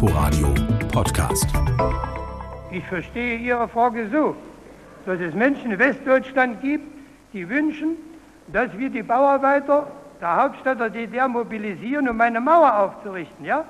Inforadio Podcast. Ich verstehe Ihre Frage so, dass es Menschen in Westdeutschland gibt, die wünschen, dass wir die Bauarbeiter der Hauptstadt der DDR mobilisieren, um eine Mauer aufzurichten. Ja?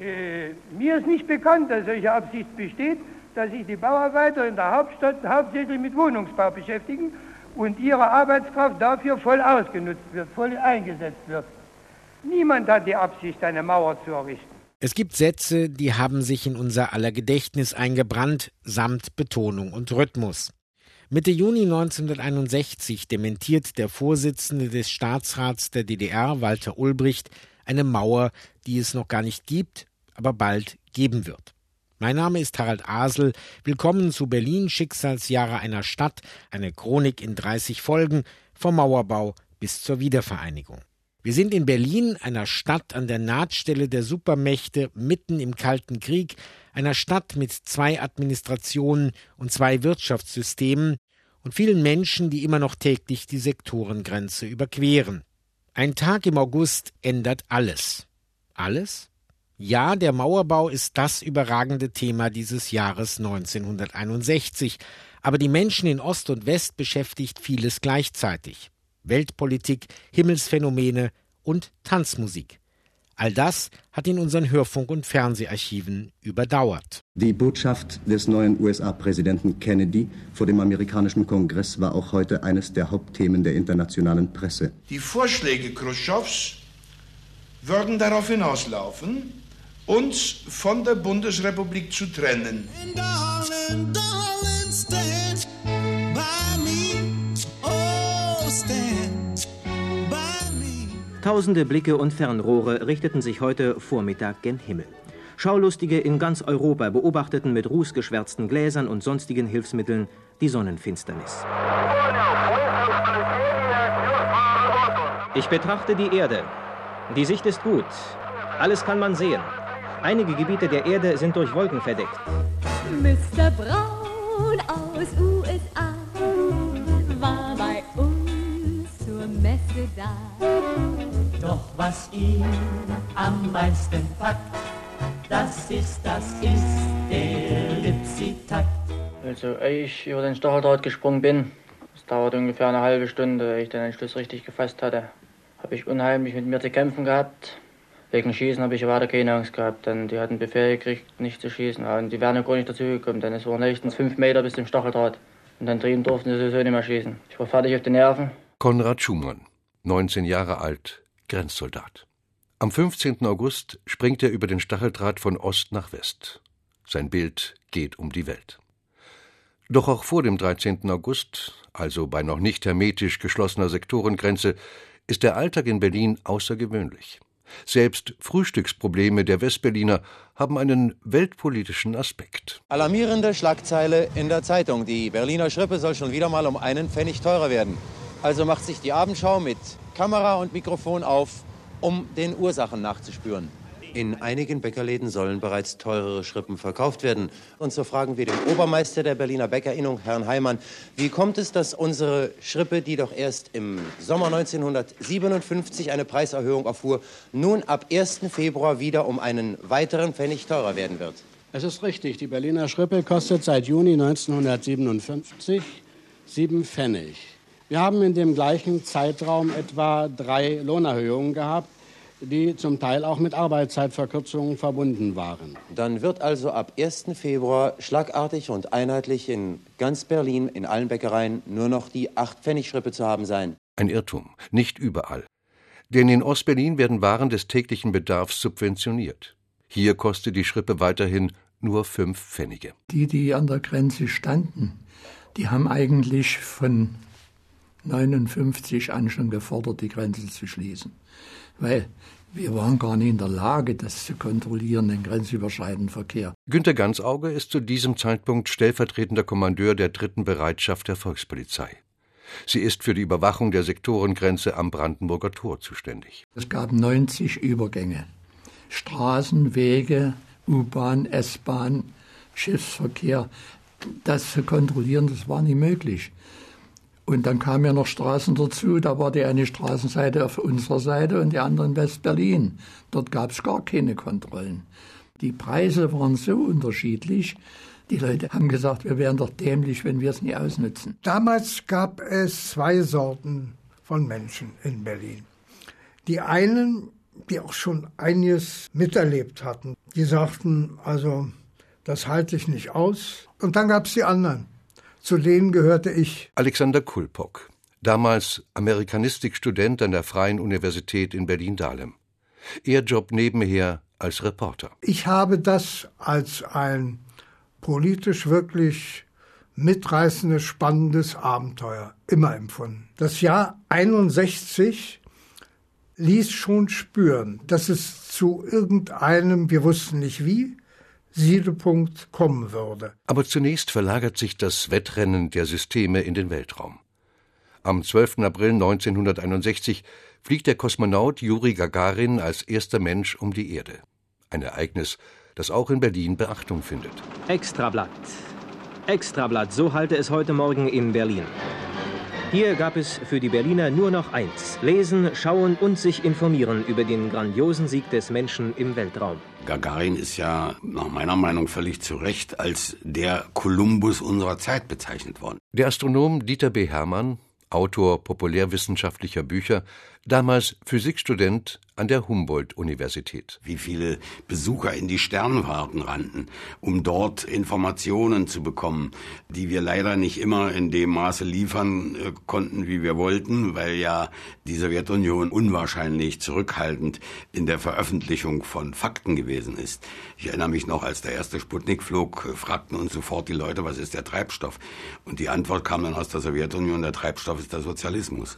Äh, mir ist nicht bekannt, dass solche Absicht besteht, dass sich die Bauarbeiter in der Hauptstadt hauptsächlich mit Wohnungsbau beschäftigen und ihre Arbeitskraft dafür voll ausgenutzt wird, voll eingesetzt wird. Niemand hat die Absicht, eine Mauer zu errichten. Es gibt Sätze, die haben sich in unser aller Gedächtnis eingebrannt, samt Betonung und Rhythmus. Mitte Juni 1961 dementiert der Vorsitzende des Staatsrats der DDR, Walter Ulbricht, eine Mauer, die es noch gar nicht gibt, aber bald geben wird. Mein Name ist Harald Asel. Willkommen zu Berlin Schicksalsjahre einer Stadt, eine Chronik in 30 Folgen vom Mauerbau bis zur Wiedervereinigung. Wir sind in Berlin, einer Stadt an der Nahtstelle der Supermächte mitten im Kalten Krieg, einer Stadt mit zwei Administrationen und zwei Wirtschaftssystemen und vielen Menschen, die immer noch täglich die Sektorengrenze überqueren. Ein Tag im August ändert alles. Alles? Ja, der Mauerbau ist das überragende Thema dieses Jahres 1961, aber die Menschen in Ost und West beschäftigt vieles gleichzeitig. Weltpolitik, Himmelsphänomene und Tanzmusik. All das hat in unseren Hörfunk- und Fernseharchiven überdauert. Die Botschaft des neuen USA-Präsidenten Kennedy vor dem amerikanischen Kongress war auch heute eines der Hauptthemen der internationalen Presse. Die Vorschläge Khrushchevs würden darauf hinauslaufen, uns von der Bundesrepublik zu trennen. Tausende Blicke und Fernrohre richteten sich heute Vormittag gen Himmel. Schaulustige in ganz Europa beobachteten mit rußgeschwärzten Gläsern und sonstigen Hilfsmitteln die Sonnenfinsternis. Ich betrachte die Erde. Die Sicht ist gut. Alles kann man sehen. Einige Gebiete der Erde sind durch Wolken verdeckt. Mr. Braun aus USA da. Doch was ihn am meisten packt, das ist, das ist der Lipsitakt. Also, ehe ich über den Stacheldraht gesprungen bin, es dauerte ungefähr eine halbe Stunde, ehe ich den Entschluss richtig gefasst hatte, habe ich unheimlich mit mir zu kämpfen gehabt. Wegen Schießen habe ich weiter keine Angst gehabt, denn die hatten Befehl gekriegt, nicht zu schießen. Und die wären ja gar nicht dazugekommen, denn es waren höchstens fünf Meter bis zum Stacheldraht. Und dann drüben durften sie sowieso nicht mehr schießen. Ich war fertig auf die Nerven. Konrad Schumann, 19 Jahre alt, Grenzsoldat. Am 15. August springt er über den Stacheldraht von Ost nach West. Sein Bild geht um die Welt. Doch auch vor dem 13. August, also bei noch nicht hermetisch geschlossener Sektorengrenze, ist der Alltag in Berlin außergewöhnlich. Selbst Frühstücksprobleme der Westberliner haben einen weltpolitischen Aspekt. Alarmierende Schlagzeile in der Zeitung. Die Berliner Schrippe soll schon wieder mal um einen Pfennig teurer werden. Also macht sich die Abendschau mit Kamera und Mikrofon auf, um den Ursachen nachzuspüren. In einigen Bäckerläden sollen bereits teurere Schrippen verkauft werden. Und so fragen wir den Obermeister der Berliner Bäckerinnung, Herrn Heimann, wie kommt es, dass unsere Schrippe, die doch erst im Sommer 1957 eine Preiserhöhung erfuhr, nun ab 1. Februar wieder um einen weiteren Pfennig teurer werden wird? Es ist richtig, die Berliner Schrippe kostet seit Juni 1957 sieben Pfennig. Wir haben in dem gleichen Zeitraum etwa drei Lohnerhöhungen gehabt die zum Teil auch mit Arbeitszeitverkürzungen verbunden waren. Dann wird also ab 1. Februar schlagartig und einheitlich in ganz Berlin in allen Bäckereien nur noch die 8-Pfennig-Schrippe zu haben sein. Ein Irrtum, nicht überall. Denn in Ostberlin werden Waren des täglichen Bedarfs subventioniert. Hier kostet die Schrippe weiterhin nur fünf Pfennige. Die, die an der Grenze standen, die haben eigentlich von 59 an schon gefordert, die Grenze zu schließen weil wir waren gar nicht in der Lage, das zu kontrollieren, den grenzüberschreitenden Verkehr. Günter Gansauge ist zu diesem Zeitpunkt stellvertretender Kommandeur der dritten Bereitschaft der Volkspolizei. Sie ist für die Überwachung der Sektorengrenze am Brandenburger Tor zuständig. Es gab 90 Übergänge. Straßen, Wege, U-Bahn, S-Bahn, Schiffsverkehr. Das zu kontrollieren, das war nicht möglich. Und dann kamen ja noch Straßen dazu. Da war die eine Straßenseite auf unserer Seite und die andere in West-Berlin. Dort gab es gar keine Kontrollen. Die Preise waren so unterschiedlich. Die Leute haben gesagt, wir wären doch dämlich, wenn wir es nie ausnutzen. Damals gab es zwei Sorten von Menschen in Berlin. Die einen, die auch schon einiges miterlebt hatten, die sagten, also das halte ich nicht aus. Und dann gab es die anderen. Zu denen gehörte ich. Alexander Kulpok, damals Amerikanistikstudent an der Freien Universität in Berlin-Dahlem. Er Job nebenher als Reporter. Ich habe das als ein politisch wirklich mitreißendes, spannendes Abenteuer immer empfunden. Das Jahr 61 ließ schon spüren, dass es zu irgendeinem, wir wussten nicht wie, Siedepunkt kommen würde. Aber zunächst verlagert sich das Wettrennen der Systeme in den Weltraum. Am 12. April 1961 fliegt der Kosmonaut Juri Gagarin als erster Mensch um die Erde. Ein Ereignis, das auch in Berlin Beachtung findet. Extrablatt. Extrablatt, so halte es heute Morgen in Berlin. Hier gab es für die Berliner nur noch eins: Lesen, schauen und sich informieren über den grandiosen Sieg des Menschen im Weltraum. Gagarin ist ja nach meiner Meinung völlig zu Recht als der Kolumbus unserer Zeit bezeichnet worden. Der Astronom Dieter B. Hermann, Autor populärwissenschaftlicher Bücher, damals Physikstudent an der Humboldt-Universität. Wie viele Besucher in die Sternwarten rannten, um dort Informationen zu bekommen, die wir leider nicht immer in dem Maße liefern äh, konnten, wie wir wollten, weil ja die Sowjetunion unwahrscheinlich zurückhaltend in der Veröffentlichung von Fakten gewesen ist. Ich erinnere mich noch, als der erste Sputnik flog, äh, fragten uns sofort die Leute, was ist der Treibstoff? Und die Antwort kam dann aus der Sowjetunion, der Treibstoff ist der Sozialismus.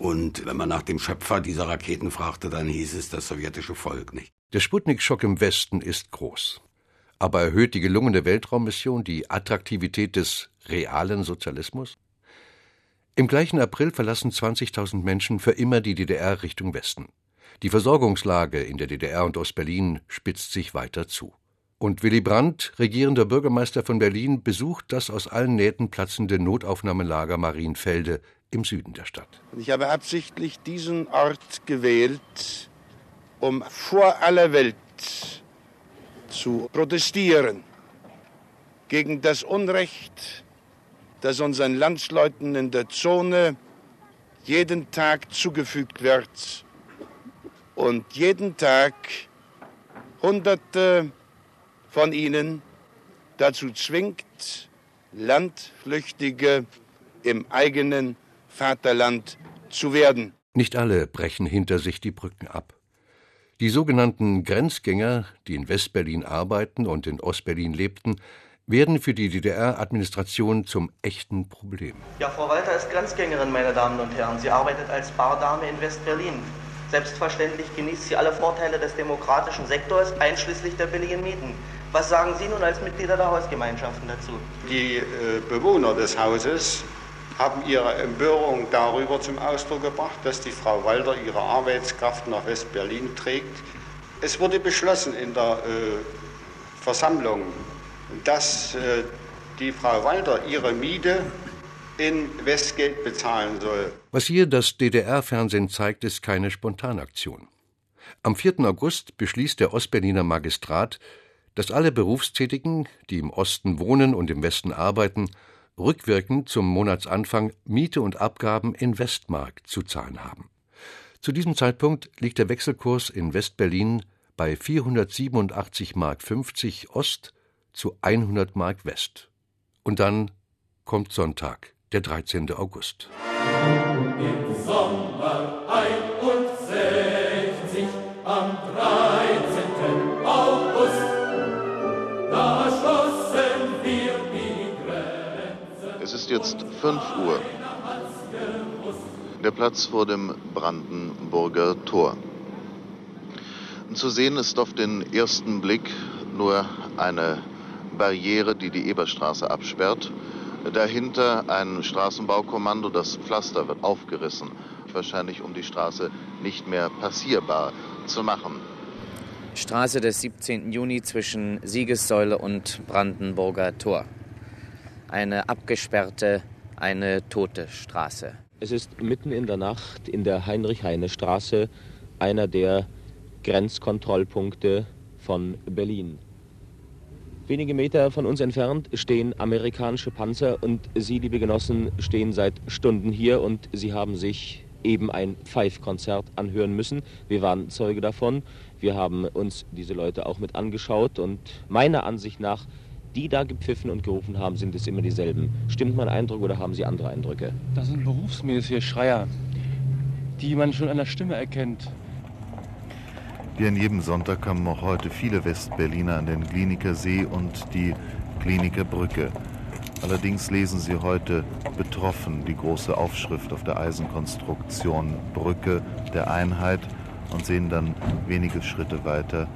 Und wenn man nach dem Schöpfer dieser Raketen fragte, dann hieß es das sowjetische Volk nicht. Der Sputnik-Schock im Westen ist groß. Aber erhöht die gelungene Weltraummission die Attraktivität des realen Sozialismus? Im gleichen April verlassen 20.000 Menschen für immer die DDR Richtung Westen. Die Versorgungslage in der DDR und Ostberlin spitzt sich weiter zu. Und Willy Brandt, regierender Bürgermeister von Berlin, besucht das aus allen Nähten platzende Notaufnahmelager Marienfelde im Süden der Stadt. Ich habe absichtlich diesen Ort gewählt, um vor aller Welt zu protestieren gegen das Unrecht, das unseren Landsleuten in der Zone jeden Tag zugefügt wird und jeden Tag Hunderte von ihnen dazu zwingt, Landflüchtige im eigenen Vaterland zu werden. Nicht alle brechen hinter sich die Brücken ab. Die sogenannten Grenzgänger, die in Westberlin arbeiten und in Ostberlin lebten, werden für die DDR-Administration zum echten Problem. Ja, Frau Walter ist Grenzgängerin, meine Damen und Herren. Sie arbeitet als Bardame in Westberlin. Selbstverständlich genießt sie alle Vorteile des demokratischen Sektors, einschließlich der billigen Mieten. Was sagen Sie nun als Mitglieder der Hausgemeinschaften dazu? Die äh, Bewohner des Hauses haben ihre Empörung darüber zum Ausdruck gebracht, dass die Frau Walter ihre Arbeitskraft nach West-Berlin trägt. Es wurde beschlossen in der äh, Versammlung, dass äh, die Frau Walter ihre Miete in Westgeld bezahlen soll. Was hier das DDR-Fernsehen zeigt, ist keine Spontanaktion. Am 4. August beschließt der Ostberliner Magistrat, dass alle Berufstätigen, die im Osten wohnen und im Westen arbeiten, rückwirkend zum Monatsanfang Miete und Abgaben in Westmark zu zahlen haben. Zu diesem Zeitpunkt liegt der Wechselkurs in Westberlin bei 487 Mark 50 Ost zu 100 Mark West. Und dann kommt Sonntag, der 13. August. Im Sommer 61 ist jetzt 5 Uhr. Der Platz vor dem Brandenburger Tor. Zu sehen ist auf den ersten Blick nur eine Barriere, die die Eberstraße absperrt. Dahinter ein Straßenbaukommando, das Pflaster wird aufgerissen, wahrscheinlich um die Straße nicht mehr passierbar zu machen. Straße des 17. Juni zwischen Siegessäule und Brandenburger Tor. Eine abgesperrte, eine tote Straße. Es ist mitten in der Nacht in der Heinrich-Heine-Straße, einer der Grenzkontrollpunkte von Berlin. Wenige Meter von uns entfernt stehen amerikanische Panzer und Sie, liebe Genossen, stehen seit Stunden hier und Sie haben sich eben ein Pfeifkonzert anhören müssen. Wir waren Zeuge davon. Wir haben uns diese Leute auch mit angeschaut und meiner Ansicht nach, die da gepfiffen und gerufen haben, sind es immer dieselben. Stimmt mein Eindruck oder haben Sie andere Eindrücke? Das sind berufsmäßige Schreier, die man schon an der Stimme erkennt. Wie an jedem Sonntag kamen auch heute viele Westberliner an den Kliniker See und die Kliniker Brücke. Allerdings lesen sie heute betroffen die große Aufschrift auf der Eisenkonstruktion Brücke der Einheit und sehen dann wenige Schritte weiter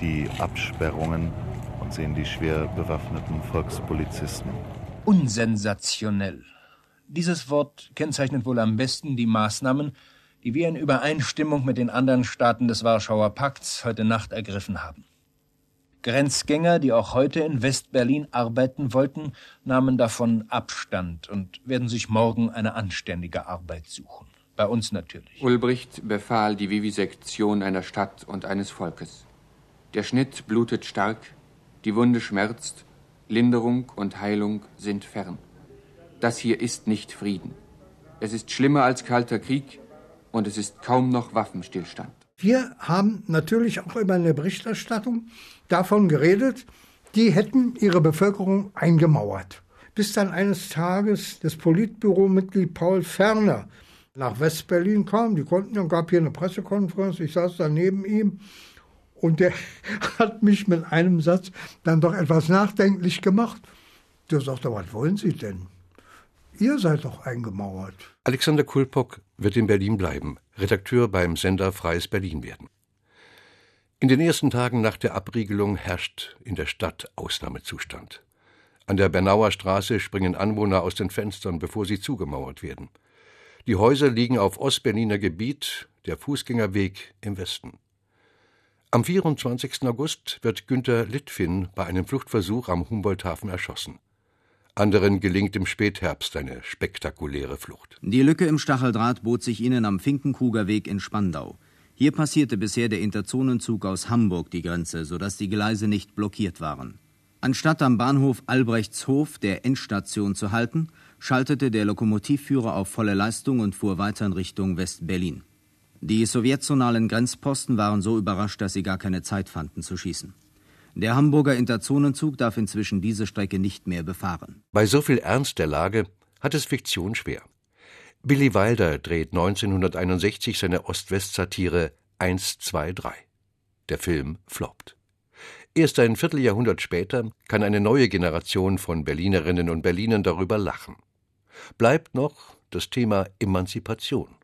die Absperrungen und sehen die schwer bewaffneten Volkspolizisten. Unsensationell. Dieses Wort kennzeichnet wohl am besten die Maßnahmen, die wir in Übereinstimmung mit den anderen Staaten des Warschauer Pakts heute Nacht ergriffen haben. Grenzgänger, die auch heute in Westberlin arbeiten wollten, nahmen davon Abstand und werden sich morgen eine anständige Arbeit suchen. Bei uns natürlich. Ulbricht befahl die Vivisektion einer Stadt und eines Volkes. Der Schnitt blutet stark, die Wunde schmerzt, Linderung und Heilung sind fern. Das hier ist nicht Frieden. Es ist schlimmer als kalter Krieg und es ist kaum noch Waffenstillstand. Wir haben natürlich auch in der Berichterstattung davon geredet, die hätten ihre Bevölkerung eingemauert. Bis dann eines Tages das Politbüromitglied Paul Ferner nach Westberlin kam. Die konnten, dann gab hier eine Pressekonferenz, ich saß da neben ihm und der hat mich mit einem Satz dann doch etwas nachdenklich gemacht. Der sagte, was wollen Sie denn? Ihr seid doch eingemauert. Alexander Kulpok wird in Berlin bleiben, Redakteur beim Sender Freies Berlin werden. In den ersten Tagen nach der Abriegelung herrscht in der Stadt Ausnahmezustand. An der Bernauer Straße springen Anwohner aus den Fenstern, bevor sie zugemauert werden. Die Häuser liegen auf Ostberliner Gebiet, der Fußgängerweg im Westen. Am 24. August wird Günter Litfin bei einem Fluchtversuch am Humboldthafen erschossen. Anderen gelingt im Spätherbst eine spektakuläre Flucht. Die Lücke im Stacheldraht bot sich ihnen am Finkenkruger Weg in Spandau. Hier passierte bisher der Interzonenzug aus Hamburg die Grenze, sodass die Gleise nicht blockiert waren. Anstatt am Bahnhof Albrechtshof der Endstation zu halten, schaltete der Lokomotivführer auf volle Leistung und fuhr weiter in Richtung West-Berlin. Die sowjetzonalen Grenzposten waren so überrascht, dass sie gar keine Zeit fanden zu schießen. Der Hamburger Interzonenzug darf inzwischen diese Strecke nicht mehr befahren. Bei so viel Ernst der Lage hat es Fiktion schwer. Billy Wilder dreht 1961 seine Ost-West-Satire 1, 2, 3. Der Film floppt. Erst ein Vierteljahrhundert später kann eine neue Generation von Berlinerinnen und Berlinern darüber lachen. Bleibt noch das Thema Emanzipation.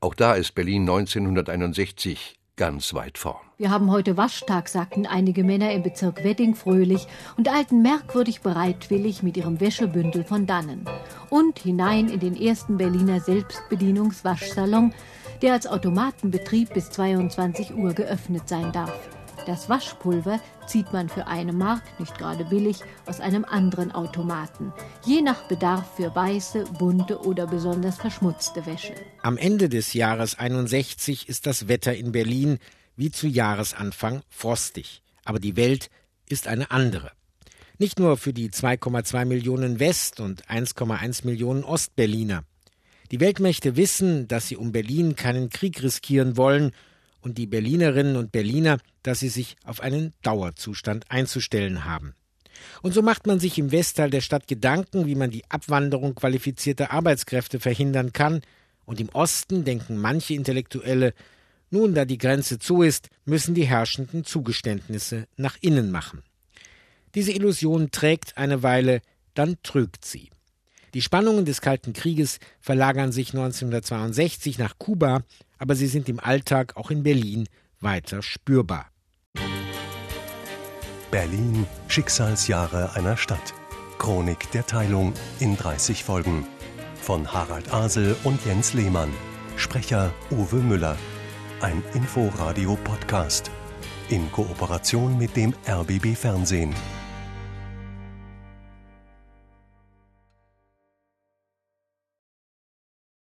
Auch da ist Berlin 1961 ganz weit vorn. Wir haben heute Waschtag, sagten einige Männer im Bezirk Wedding fröhlich und eilten merkwürdig bereitwillig mit ihrem Wäschebündel von dannen. Und hinein in den ersten Berliner Selbstbedienungswaschsalon, der als Automatenbetrieb bis 22 Uhr geöffnet sein darf. Das Waschpulver zieht man für eine Mark, nicht gerade billig, aus einem anderen Automaten. Je nach Bedarf für weiße, bunte oder besonders verschmutzte Wäsche. Am Ende des Jahres 61 ist das Wetter in Berlin wie zu Jahresanfang frostig. Aber die Welt ist eine andere. Nicht nur für die 2,2 Millionen West- und 1,1 Millionen Ostberliner. Die Weltmächte wissen, dass sie um Berlin keinen Krieg riskieren wollen und die Berlinerinnen und Berliner, dass sie sich auf einen Dauerzustand einzustellen haben. Und so macht man sich im Westteil der Stadt Gedanken, wie man die Abwanderung qualifizierter Arbeitskräfte verhindern kann, und im Osten denken manche Intellektuelle, nun da die Grenze zu ist, müssen die Herrschenden Zugeständnisse nach innen machen. Diese Illusion trägt eine Weile, dann trügt sie. Die Spannungen des Kalten Krieges verlagern sich 1962 nach Kuba, aber sie sind im Alltag auch in Berlin weiter spürbar. Berlin Schicksalsjahre einer Stadt. Chronik der Teilung in 30 Folgen. Von Harald Asel und Jens Lehmann. Sprecher Uwe Müller. Ein Inforadio-Podcast. In Kooperation mit dem RBB Fernsehen.